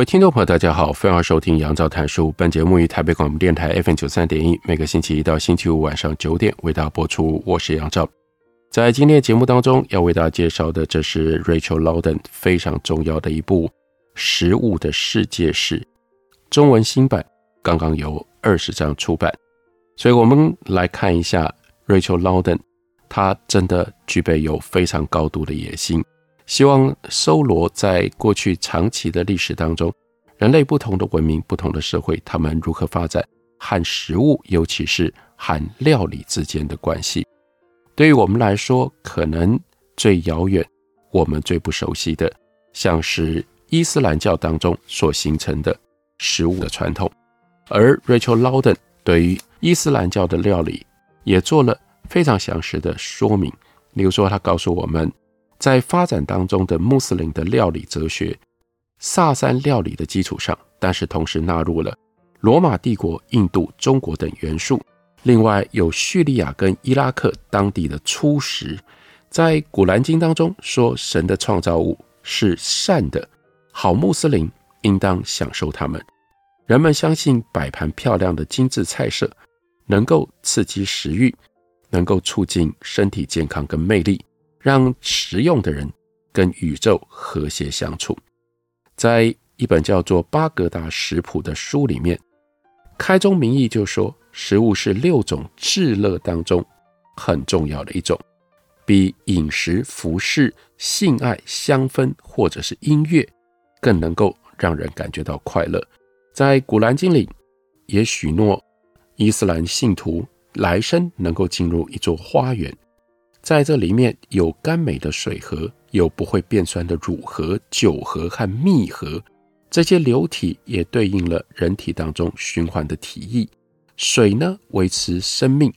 各位听众朋友，大家好，欢迎收听杨照谈书。本节目于台北广播电台 FM 九三点一，每个星期一到星期五晚上九点为大家播出。我是杨照。在今天节目当中，要为大家介绍的，这是 Rachel Laudan 非常重要的一部《食物的世界史》中文新版，刚刚由二十章出版。所以，我们来看一下 Rachel Laudan，他真的具备有非常高度的野心。希望搜罗在过去长期的历史当中，人类不同的文明、不同的社会，他们如何发展和食物，尤其是和料理之间的关系。对于我们来说，可能最遥远、我们最不熟悉的，像是伊斯兰教当中所形成的食物的传统。而 Rachel Laudan 对于伊斯兰教的料理也做了非常详实的说明。例如说，他告诉我们。在发展当中的穆斯林的料理哲学，萨珊料理的基础上，但是同时纳入了罗马帝国、印度、中国等元素。另外有叙利亚跟伊拉克当地的粗食。在古兰经当中说，神的创造物是善的，好穆斯林应当享受它们。人们相信摆盘漂亮的精致菜色能够刺激食欲，能够促进身体健康跟魅力。让食用的人跟宇宙和谐相处。在一本叫做《巴格达食谱》的书里面，开宗明义就说，食物是六种至乐当中很重要的一种，比饮食、服饰、性爱、香氛或者是音乐更能够让人感觉到快乐。在《古兰经》里，也许诺伊斯兰信徒来生能够进入一座花园。在这里面有甘美的水河，有不会变酸的乳河、酒河和蜜河，这些流体也对应了人体当中循环的体液。水呢，维持生命；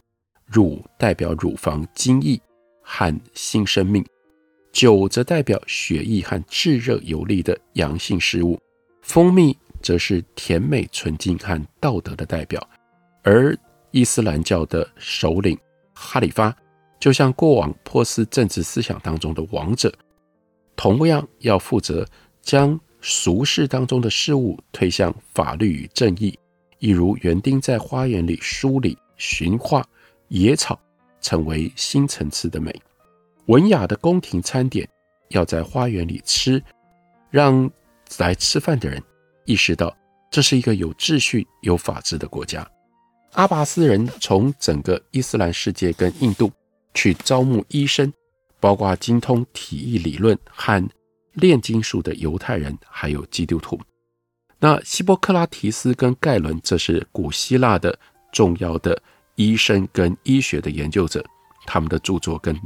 乳代表乳房精液和新生命；酒则代表血液和炙热有力的阳性事物；蜂蜜则是甜美纯净和道德的代表。而伊斯兰教的首领哈里发。就像过往波斯政治思想当中的王者，同样要负责将俗世当中的事物推向法律与正义，一如园丁在花园里梳理、驯化野草，成为新层次的美。文雅的宫廷餐点要在花园里吃，让来吃饭的人意识到这是一个有秩序、有法治的国家。阿拔斯人从整个伊斯兰世界跟印度。去招募医生，包括精通体液理论和炼金术的犹太人，还有基督徒。那希波克拉提斯跟盖伦，这是古希腊的重要的医生跟医学的研究者。他们的著作跟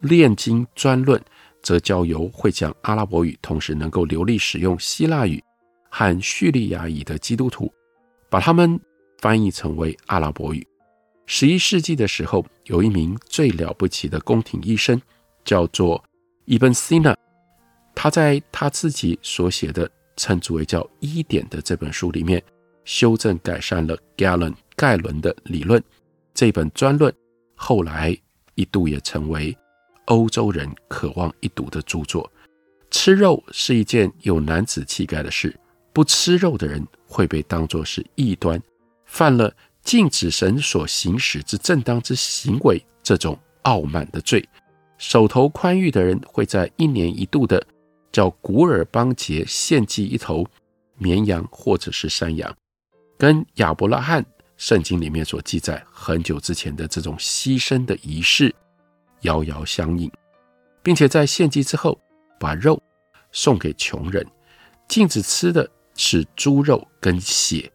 炼金专论，则交由会讲阿拉伯语，同时能够流利使用希腊语和叙利亚语的基督徒，把他们翻译成为阿拉伯语。十一世纪的时候，有一名最了不起的宫廷医生，叫做伊本·西纳。他在他自己所写的称之为叫《医典》的这本书里面，修正改善了 Galen（ 盖伦的理论。这本专论后来一度也成为欧洲人渴望一读的著作。吃肉是一件有男子气概的事，不吃肉的人会被当作是异端，犯了。禁止神所行使之正当之行为，这种傲慢的罪，手头宽裕的人会在一年一度的叫古尔邦节献祭一头绵羊或者是山羊，跟亚伯拉罕圣经里面所记载很久之前的这种牺牲的仪式遥遥相应，并且在献祭之后把肉送给穷人，禁止吃的是猪肉跟血。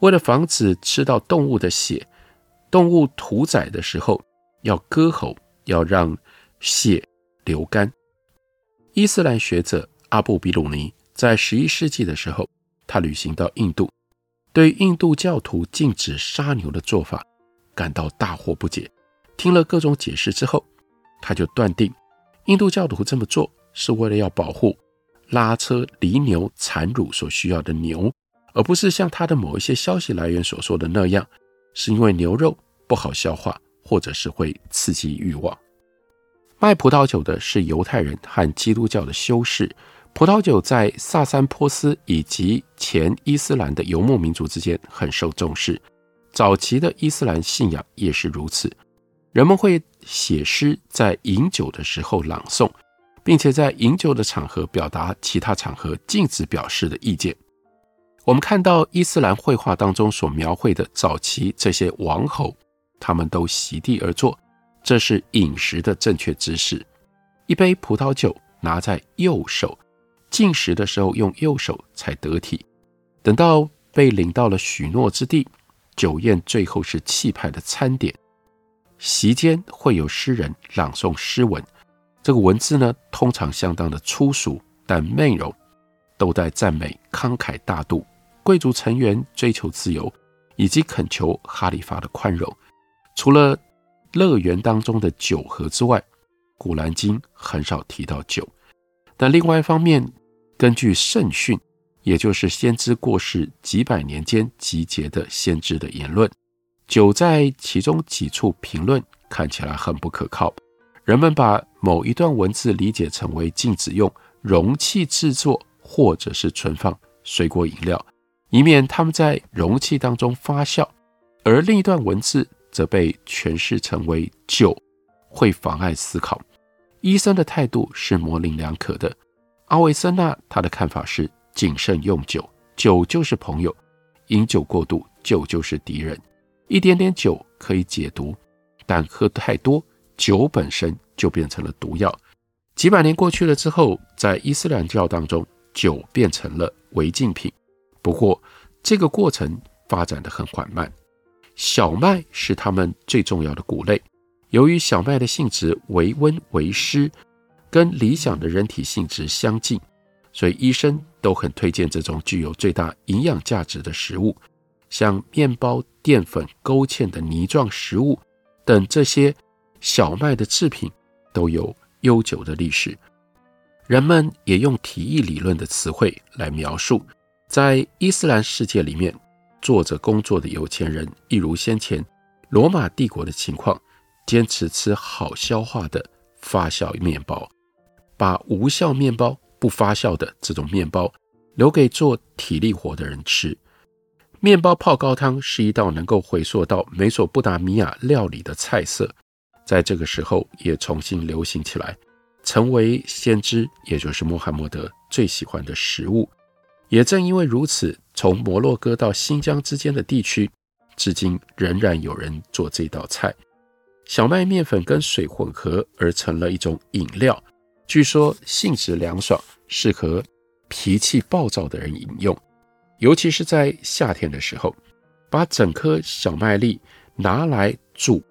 为了防止吃到动物的血，动物屠宰的时候要割喉，要让血流干。伊斯兰学者阿布比鲁尼在十一世纪的时候，他旅行到印度，对印度教徒禁止杀牛的做法感到大惑不解。听了各种解释之后，他就断定印度教徒这么做是为了要保护拉车犁牛产乳所需要的牛，而不是像他的某一些消息来源所说的那样，是因为牛肉不好消化，或者是会刺激欲望。卖葡萄酒的是犹太人和基督教的修士。葡萄酒在萨珊波斯以及前伊斯兰的游牧民族之间很受重视。早期的伊斯兰信仰也是如此。人们会写诗，在饮酒的时候朗诵，并且在饮酒的场合表达其他场合禁止表示的意见。我们看到伊斯兰绘画当中所描绘的早期这些王侯，他们都席地而坐。这是饮食的正确姿势。一杯葡萄酒拿在右手，进食的时候用右手才得体。等到被领到了许诺之地，酒宴最后是气派的餐点。席间会有诗人朗诵诗文，这个文字呢，通常相当的粗俗，但内容都在赞美慷慨大度、贵族成员追求自由，以及恳求哈里发的宽容。除了乐园当中的酒盒之外，《古兰经》很少提到酒。但另外一方面，根据圣训，也就是先知过世几百年间集结的先知的言论，酒在其中几处评论看起来很不可靠。人们把某一段文字理解成为禁止用容器制作或者是存放水果饮料，以免它们在容器当中发酵；而另一段文字，则被诠释成为酒会妨碍思考。医生的态度是模棱两可的。阿维森纳他的看法是谨慎用酒，酒就是朋友；饮酒过度，酒就是敌人。一点点酒可以解毒，但喝太多，酒本身就变成了毒药。几百年过去了之后，在伊斯兰教当中，酒变成了违禁品。不过，这个过程发展得很缓慢。小麦是他们最重要的谷类，由于小麦的性质为温为湿，跟理想的人体性质相近，所以医生都很推荐这种具有最大营养价值的食物，像面包、淀粉勾芡的泥状食物等这些小麦的制品都有悠久的历史。人们也用体液理论的词汇来描述，在伊斯兰世界里面。做着工作的有钱人，一如先前罗马帝国的情况，坚持吃好消化的发酵面包，把无效面包、不发酵的这种面包留给做体力活的人吃。面包泡高汤是一道能够回溯到美索不达米亚料理的菜色，在这个时候也重新流行起来，成为先知，也就是穆罕默德最喜欢的食物。也正因为如此，从摩洛哥到新疆之间的地区，至今仍然有人做这道菜。小麦面粉跟水混合而成了一种饮料，据说性质凉爽，适合脾气暴躁的人饮用。尤其是在夏天的时候，把整颗小麦粒拿来煮，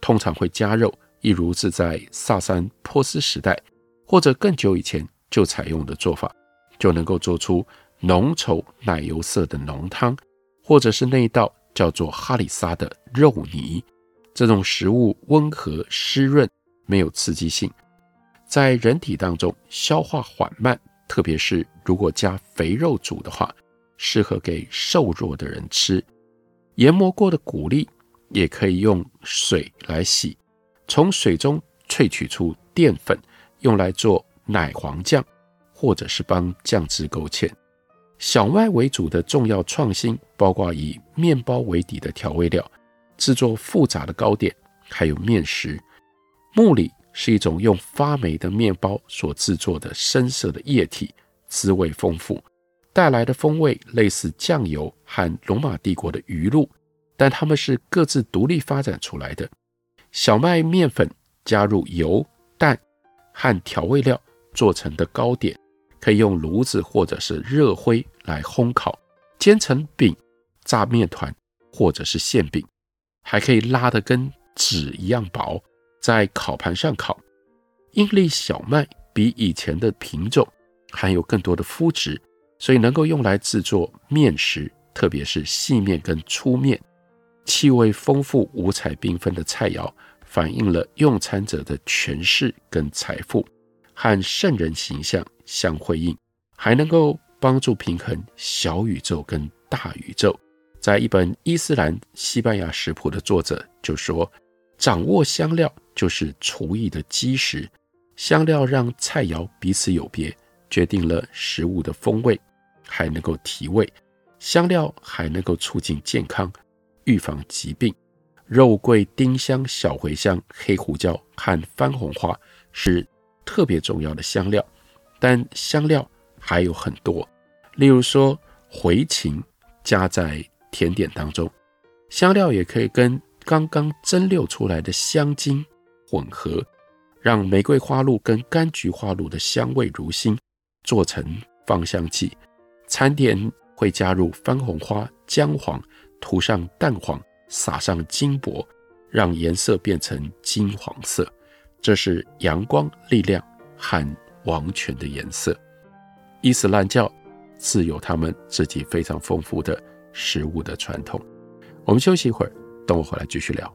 通常会加肉，一如是在萨珊波斯时代或者更久以前就采用的做法，就能够做出。浓稠奶油色的浓汤，或者是那一道叫做哈里萨的肉泥，这种食物温和湿润，没有刺激性，在人体当中消化缓慢，特别是如果加肥肉煮的话，适合给瘦弱的人吃。研磨过的谷粒也可以用水来洗，从水中萃取出淀粉，用来做奶黄酱，或者是帮酱汁勾芡。小麦为主的重要创新，包括以面包为底的调味料，制作复杂的糕点，还有面食。木里是一种用发霉的面包所制作的深色的液体，滋味丰富，带来的风味类似酱油和罗马帝国的鱼露，但它们是各自独立发展出来的。小麦面粉加入油、蛋和调味料做成的糕点。可以用炉子或者是热灰来烘烤，煎成饼、炸面团或者是馅饼，还可以拉得跟纸一样薄，在烤盘上烤。英粒小麦比以前的品种含有更多的麸质，所以能够用来制作面食，特别是细面跟粗面。气味丰富、五彩缤纷的菜肴，反映了用餐者的权势跟财富，和圣人形象相辉映，还能够帮助平衡小宇宙跟大宇宙。在一本伊斯兰西班牙食谱的作者就说：“掌握香料就是厨艺的基石，香料让菜肴彼此有别，决定了食物的风味，还能够提味。香料还能够促进健康。”预防疾病，肉桂、丁香、小茴香、黑胡椒和番红花是特别重要的香料，但香料还有很多，例如说茴芹加在甜点当中，香料也可以跟刚刚蒸馏出来的香精混合，让玫瑰花露跟柑橘花露的香味如新，做成芳香剂。餐点会加入番红花、姜黄。涂上蛋黄，撒上金箔，让颜色变成金黄色，这是阳光、力量和王权的颜色。伊斯兰教自有他们自己非常丰富的食物的传统。我们休息一会儿，等我回来继续聊。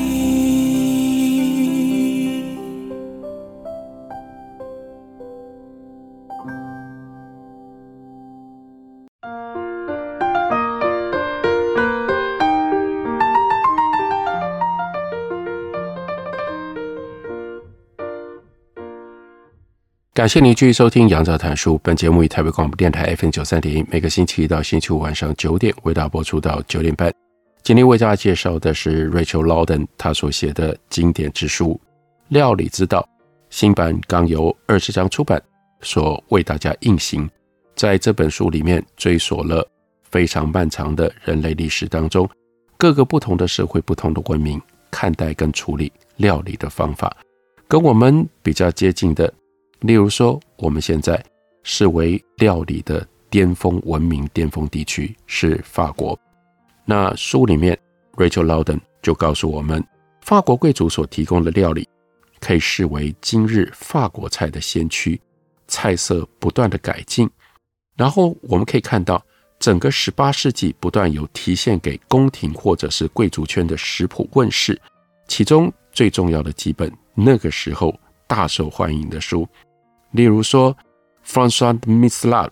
感谢您继续收听《杨照谈书》。本节目以台北广播电台 FM 九三点一，每个星期一到星期五晚上九点为大家播出到九点半。今天为大家介绍的是 Rachel Laudan 他所写的经典之书《料理之道》，新版刚由二十章出版，所为大家印行。在这本书里面，追索了非常漫长的人类历史当中，各个不同的社会、不同的文明看待跟处理料理的方法，跟我们比较接近的。例如说，我们现在视为料理的巅峰文明巅峰地区是法国。那书里面，Rachel Laudan 就告诉我们，法国贵族所提供的料理可以视为今日法国菜的先驱，菜色不断的改进。然后我们可以看到，整个十八世纪不断有提献给宫廷或者是贵族圈的食谱问世，其中最重要的几本那个时候大受欢迎的书。例如说，François de Misslat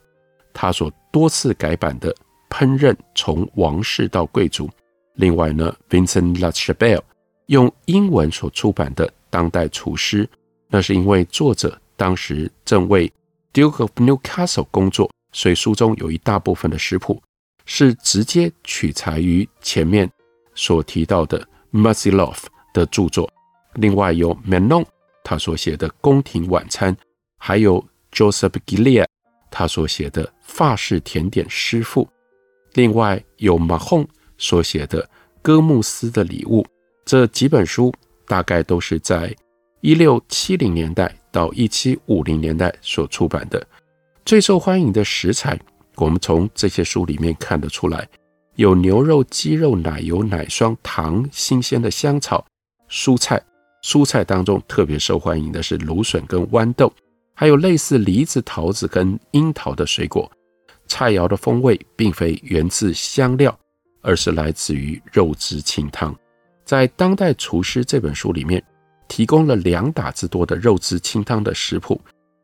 他所多次改版的烹饪从王室到贵族。另外呢，Vincent La Chabelle 用英文所出版的当代厨师，那是因为作者当时正为 Duke of Newcastle 工作，所以书中有一大部分的食谱是直接取材于前面所提到的 Massillon 的著作。另外有 Manon 他所写的宫廷晚餐。还有 Joseph Gillia 他所写的法式甜点师傅，另外有 Mahon 所写的哥慕斯的礼物，这几本书大概都是在一六七零年代到一七五零年代所出版的。最受欢迎的食材，我们从这些书里面看得出来，有牛肉、鸡肉、奶油、奶霜、糖、新鲜的香草、蔬菜。蔬菜当中特别受欢迎的是芦笋跟豌豆，还有类似梨子、桃子跟樱桃的水果。菜肴的风味并非源自香料，而是来自于肉汁清汤。在《当代厨师》这本书里面，提供了两打之多的肉汁清汤的食谱。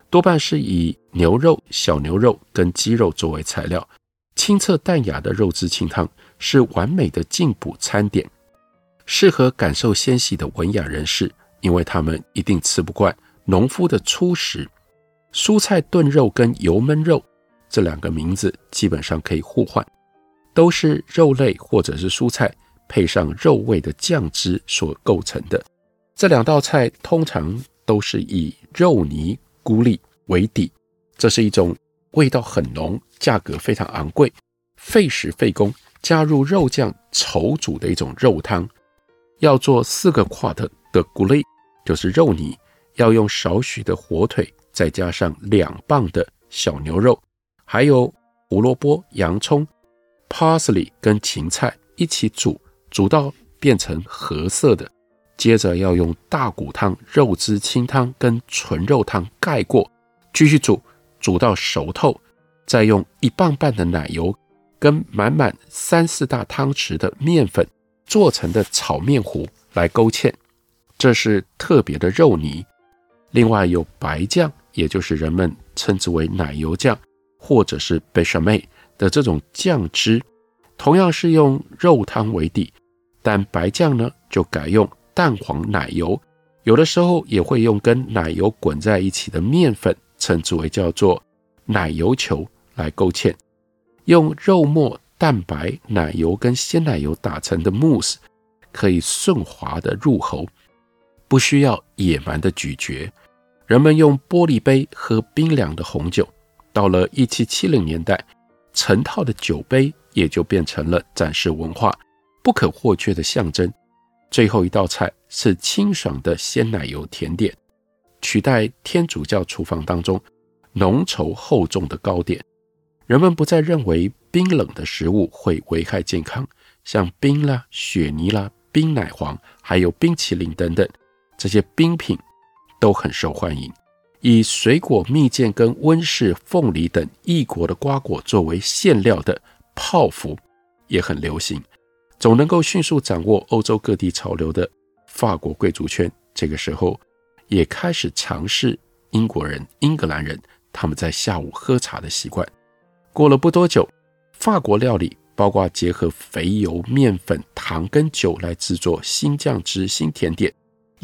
多半是以牛肉、小牛肉跟鸡肉作为材料，清澈淡雅的肉汁清汤是完美的进补餐点，适合感受纤细的文雅人士，因为他们一定吃不惯农夫的粗食。蔬菜炖肉跟油焖肉这两个名字基本上可以互换，都是肉类或者是蔬菜配上肉味的酱汁所构成的。这两道菜通常都是以肉泥。菇粒为底，这是一种味道很浓、价格非常昂贵、费时费工、加入肉酱稠煮的一种肉汤。要做四个夸特的菇粒，就是肉泥，要用少许的火腿，再加上两磅的小牛肉，还有胡萝卜、洋葱、parsley 跟芹菜一起煮，煮到变成褐色的。接着要用大骨汤、肉汁清汤跟纯肉汤盖过，继续煮，煮到熟透，再用一磅半的奶油跟满满三四大汤匙的面粉做成的炒面糊来勾芡，这是特别的肉泥。另外有白酱，也就是人们称之为奶油酱或者是 bechamel 的这种酱汁，同样是用肉汤为底，但白酱呢就改用。蛋黄奶油，有的时候也会用跟奶油滚在一起的面粉，称之为叫做奶油球来勾芡。用肉末、蛋白、奶油跟鲜奶油打成的慕斯，可以顺滑的入喉，不需要野蛮的咀嚼。人们用玻璃杯喝冰凉的红酒。到了一七七零年代，成套的酒杯也就变成了展示文化不可或缺的象征。最后一道菜是清爽的鲜奶油甜点，取代天主教厨房当中浓稠厚重的糕点。人们不再认为冰冷的食物会危害健康，像冰啦、雪泥啦、冰奶黄，还有冰淇淋等等，这些冰品 都很受欢迎。以水果蜜饯跟温室凤梨等异国的瓜果作为馅料的泡芙也很流行。总能够迅速掌握欧洲各地潮流的法国贵族圈，这个时候也开始尝试英国人、英格兰人他们在下午喝茶的习惯。过了不多久，法国料理包括结合肥油、面粉、糖跟酒来制作新酱汁、新甜点，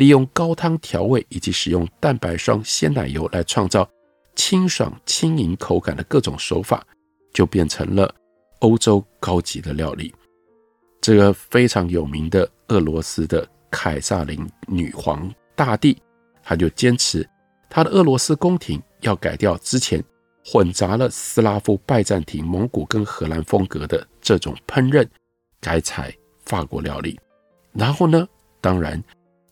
利用高汤调味以及使用蛋白霜、鲜奶油来创造清爽轻盈口感的各种手法，就变成了欧洲高级的料理。这个非常有名的俄罗斯的凯撒琳女皇大帝，他就坚持他的俄罗斯宫廷要改掉之前混杂了斯拉夫、拜占庭、蒙古跟荷兰风格的这种烹饪，改采法国料理。然后呢，当然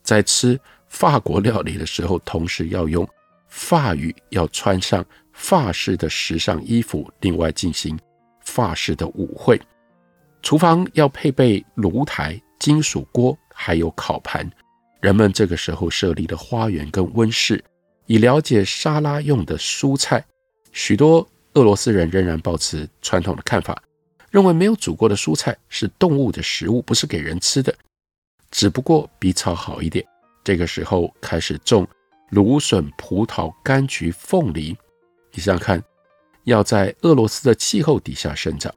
在吃法国料理的时候，同时要用法语，要穿上法式的时尚衣服，另外进行法式的舞会。厨房要配备炉台、金属锅，还有烤盘。人们这个时候设立了花园跟温室，以了解沙拉用的蔬菜。许多俄罗斯人仍然保持传统的看法，认为没有煮过的蔬菜是动物的食物，不是给人吃的。只不过比草好一点。这个时候开始种芦笋、葡萄、柑橘、凤梨。你想想看，要在俄罗斯的气候底下生长。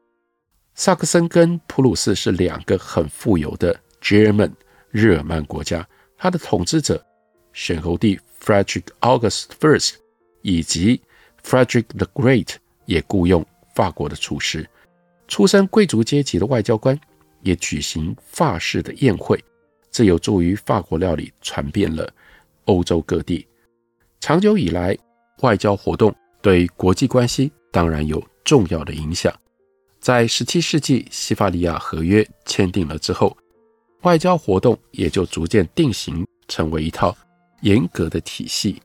萨克森跟普鲁士是两个很富有的 German 日耳曼国家，他的统治者选侯帝 Frederick August First 以及 Frederick the Great 也雇佣法国的厨师，出身贵族阶级的外交官也举行法式的宴会，这有助于法国料理传遍了欧洲各地。长久以来，外交活动对国际关系当然有重要的影响。在十七世纪，西法利亚和约签订了之后，外交活动也就逐渐定型，成为一套严格的体系。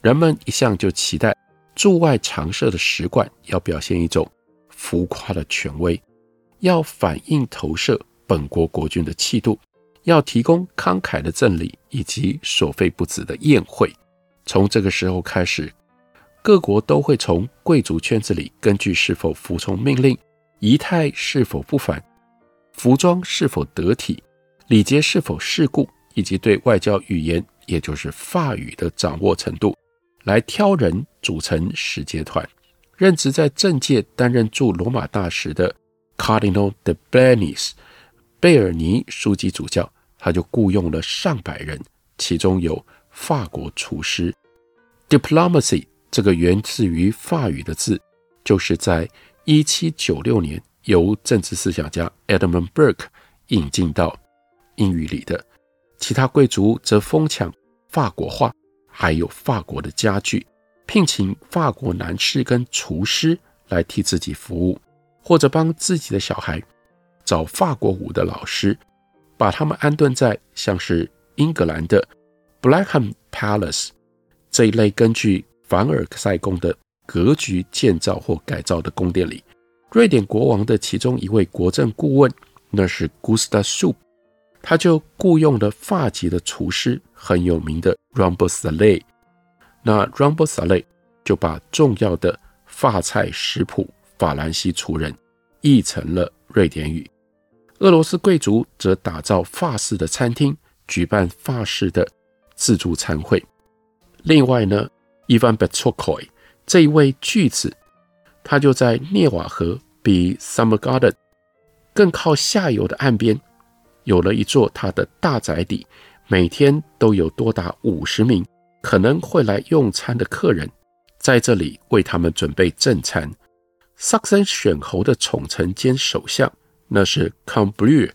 人们一向就期待驻外常设的使馆要表现一种浮夸的权威，要反映投射本国国君的气度，要提供慷慨的赠礼以及所费不止的宴会。从这个时候开始，各国都会从贵族圈子里根据是否服从命令、仪态是否不凡、服装是否得体、礼节是否世故，以及对外交语言，也就是法语的掌握程度，来挑人组成使节团。任职在政界担任驻罗马大使的 Cardinal de Bernis 贝尔尼枢机主教，他就雇佣了上百人，其中有法国厨师。Diplomacy 这个源自于法语的字，就是在1796年由政治思想家 Edmund Burke 引进到英语里的。其他贵族则疯抢法国画，还有法国的家具，聘请法国男士跟厨师来替自己服务，或者帮自己的小孩找法国舞的老师，把他们安顿在像是英格兰的 Blackham Palace 这一类根据凡尔赛宫的格局建造或改造的宫殿里。瑞典国王的其中一位国政顾问，那是 Gustav Supp。他就雇佣了法籍的厨师，很有名的 Rumble Saleh。那 Rumble Saleh 就把重要的法菜食谱法兰西厨人译成了瑞典语。俄罗斯贵族则打造法式的餐厅，举办法式的自助餐会。另外呢，Ivan Betshkovsky 这一位巨子，他就在涅瓦河比 Summer Garden 更靠下游的岸边。有了一座他的大宅邸，每天都有多达五十名可能会来用餐的客人，在这里为他们准备正餐。萨克森选侯的宠臣兼首相，那是 Comblieu，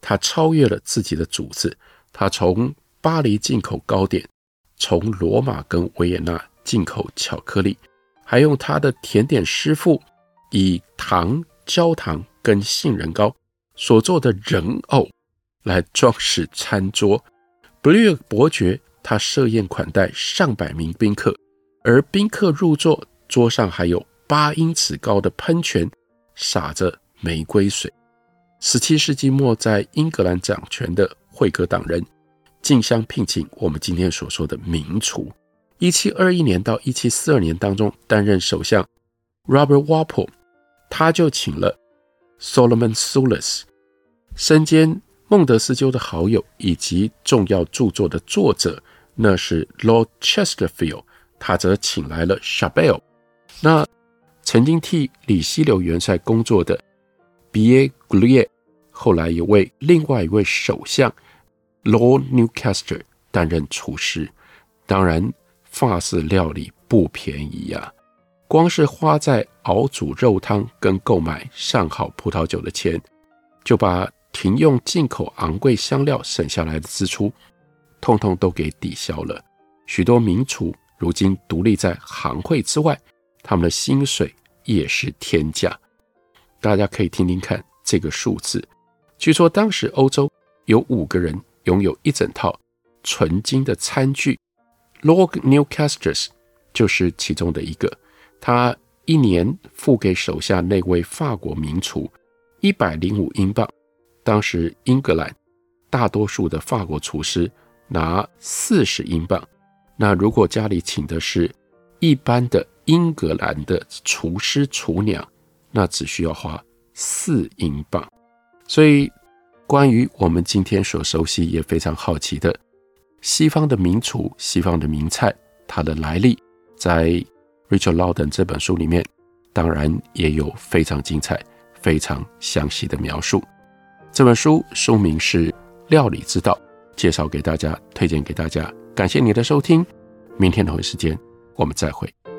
他超越了自己的主子，他从巴黎进口糕点，从罗马跟维也纳进口巧克力，还用他的甜点师傅以糖、焦糖跟杏仁糕所做的人偶。来装饰餐桌。布列尔伯爵他设宴款待上百名宾客，而宾客入座，桌上还有八英尺高的喷泉，洒着玫瑰水。十七世纪末，在英格兰掌权的惠格党人竞相聘请我们今天所说的名厨。一七二一年到一七四二年当中，担任首相 Robert Walpole，他就请了 Solomon Soulis 身兼。孟德斯鸠的好友以及重要著作的作者，那是 Lord Chesterfield，他则请来了 Chabell，。那曾经替里希流元帅工作的 Biègluliet，后来也为另外一位首相 Lord Newcastle 担任厨师。当然，法式料理不便宜呀，光是花在熬煮肉汤跟购买上好葡萄酒的钱，就把。停用进口昂贵香料省下来的支出，通通都给抵消了。许多名厨如今独立在行会之外，他们的薪水也是天价。大家可以听听看这个数字。据说当时欧洲有五个人拥有一整套纯金的餐具，Lord Newcastle 就是其中的一个。他一年付给手下那位法国名厨一百零五英镑。当时英格兰大多数的法国厨师拿四十英镑，那如果家里请的是一般的英格兰的厨师厨娘，那只需要花四英镑。所以，关于我们今天所熟悉也非常好奇的西方的名厨、西方的名菜，它的来历，在 Richard Lawton 这本书里面，当然也有非常精彩、非常详细的描述。这本书书名是《料理之道》，介绍给大家，推荐给大家。感谢你的收听，明天同一时间我们再会。